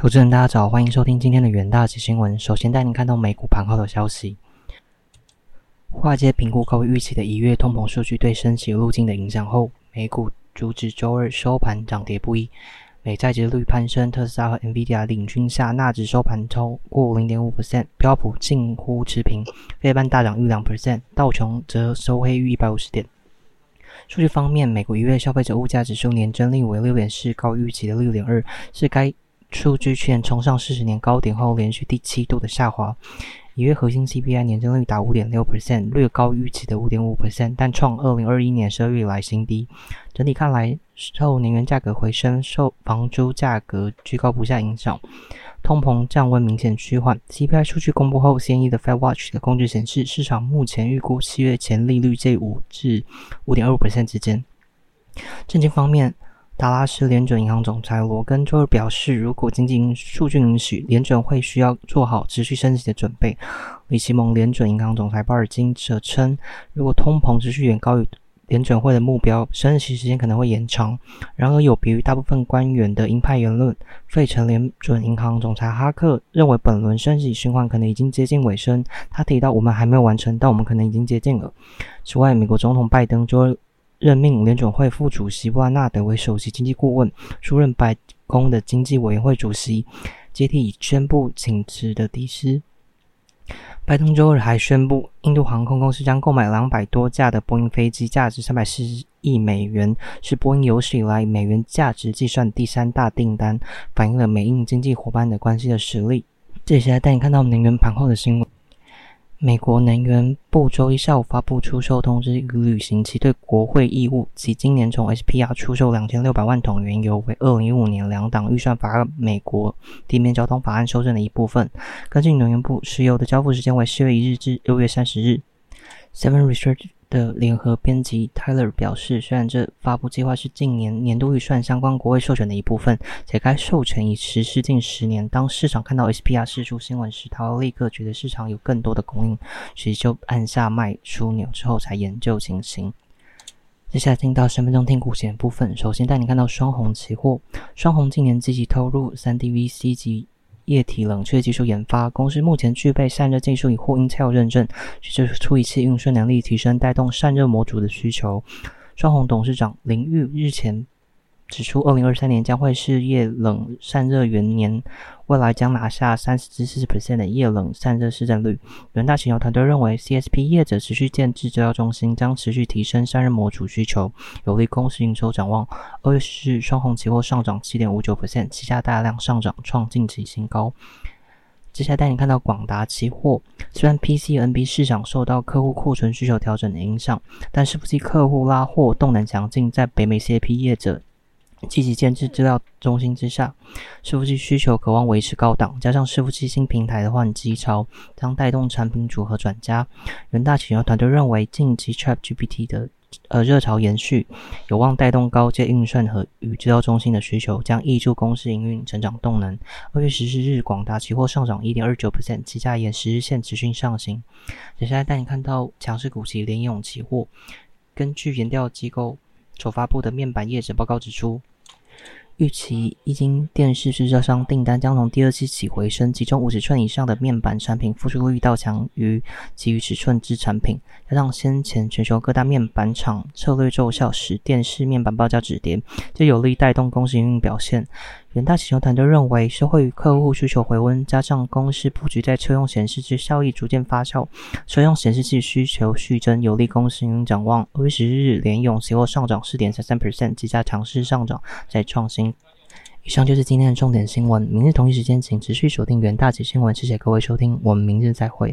投资人大家早，欢迎收听今天的远大吉新闻。首先带您看到美股盘后的消息。化解评估高于预期的一月通膨数据对升息路径的影响后，美股主指周二收盘涨跌不一。美债值率攀升，特斯拉和 NVIDIA 领军下，纳指收盘超过零点五 percent，标普近乎持平，费半大涨逾两 percent，道琼则收黑逾一百五十点。数据方面，美国一月消费者物价指数年增率为六点四，高预期的六点二，是该。数据去年冲上四十年高点后，连续第七度的下滑。一月核心 CPI 年增率达五点六 percent，略高预期的五点五 percent，但创二零二一年十二月以来新低。整体看来，受能源价格回升、受房租价格居高不下影响，通膨降温明显趋缓。CPI 数据公布后，现役的 Fed Watch 的工具显示，市场目前预估七月前利率介五至五点二五 percent 之间。政经方面。达拉斯联准银行总裁罗根周二表示，如果经济数据允许，联准会需要做好持续升息的准备。李奇蒙联准银行总裁鲍尔金则称，如果通膨持续远高于联准会的目标，升息时间可能会延长。然而，有别于大部分官员的鹰派言论，费城联准银行总裁哈克认为，本轮升息循环可能已经接近尾声。他提到，我们还没有完成，但我们可能已经接近了。此外，美国总统拜登周二。任命联准会副主席布兰纳德为首席经济顾问，出任白宫的经济委员会主席，接替已宣布请辞的迪斯。拜登周二还宣布，印度航空公司将购买两百多架的波音飞机，价值三百四十亿美元，是波音有史以来美元价值计算第三大订单，反映了美印经济伙伴的关系的实力。接下来带你看到能源盘后的新闻。美国能源部周一下午发布出售通知，与履行其对国会义务，及今年从 SPR 出售两千六百万桶原油，为二零一五年两党预算法案《美国地面交通法案》修正的一部分。根据能源部，石油的交付时间为四月一日至六月三十日。Seven Research。的联合编辑 Tyler 表示，虽然这发布计划是近年年度预算相关国会授权的一部分，且该授权已实施近十年。当市场看到 SPR 释出新闻时，他立刻觉得市场有更多的供应，所以就按下卖出钮之后才研究情形。接下来听到十分钟听股险部分，首先带你看到双红期货，双红今年积极投入三 DVC 及。液体冷却技术研发公司目前具备散热技术与货 Intel 认证，随着处理器运算能力提升，带动散热模组的需求。双红董事长林玉日前指出，二零二三年将会是液冷散热元年。未来将拿下三十至四十 percent 的液冷散热市占率。元大企油团队认为，CSP 业者持续建制制造中心，将持续提升散热模组需求，有利公司营收展望。二月十日，双红期货上涨七点五九 percent，旗下大量上涨，创近期新高。接下来带你看到广达期货，虽然 PC NB 市场受到客户库存需求调整的影响，但是不计客户拉货动能强劲，在北美 CSP 业者。积极建制资料中心之下，伺服器需求渴望维持高档，加上伺服器新平台的换机潮，将带动产品组合转佳。元大企业团队认为，近期 ChatGPT 的呃热潮延续，有望带动高阶运算和与资料中心的需求，将挹注公司营运成长动能。二月十四日，广达期货上涨一点二九 percent，期价沿十日线持续上行。接下来带你看到强势股期联咏期货，根据研调机构所发布的面板业者报告指出。预期液晶电视制造商订单将从第二期起回升，其中五十寸以上的面板产品复苏率道强于其余尺寸之产品。加上先前全球各大面板厂策略奏效，使电视面板报价止跌，这有力带动公司营运表现。远大企球团队认为，社会与客户需求回温，加上公司布局在车用显示器效益逐渐发酵，车用显示器需求续增，有利公司营运展望。二月十日，联咏期货上涨四点三三 percent，几家强势上涨，再创新。以上就是今天的重点新闻。明日同一时间，请持续锁定元大企新闻。谢谢各位收听，我们明日再会。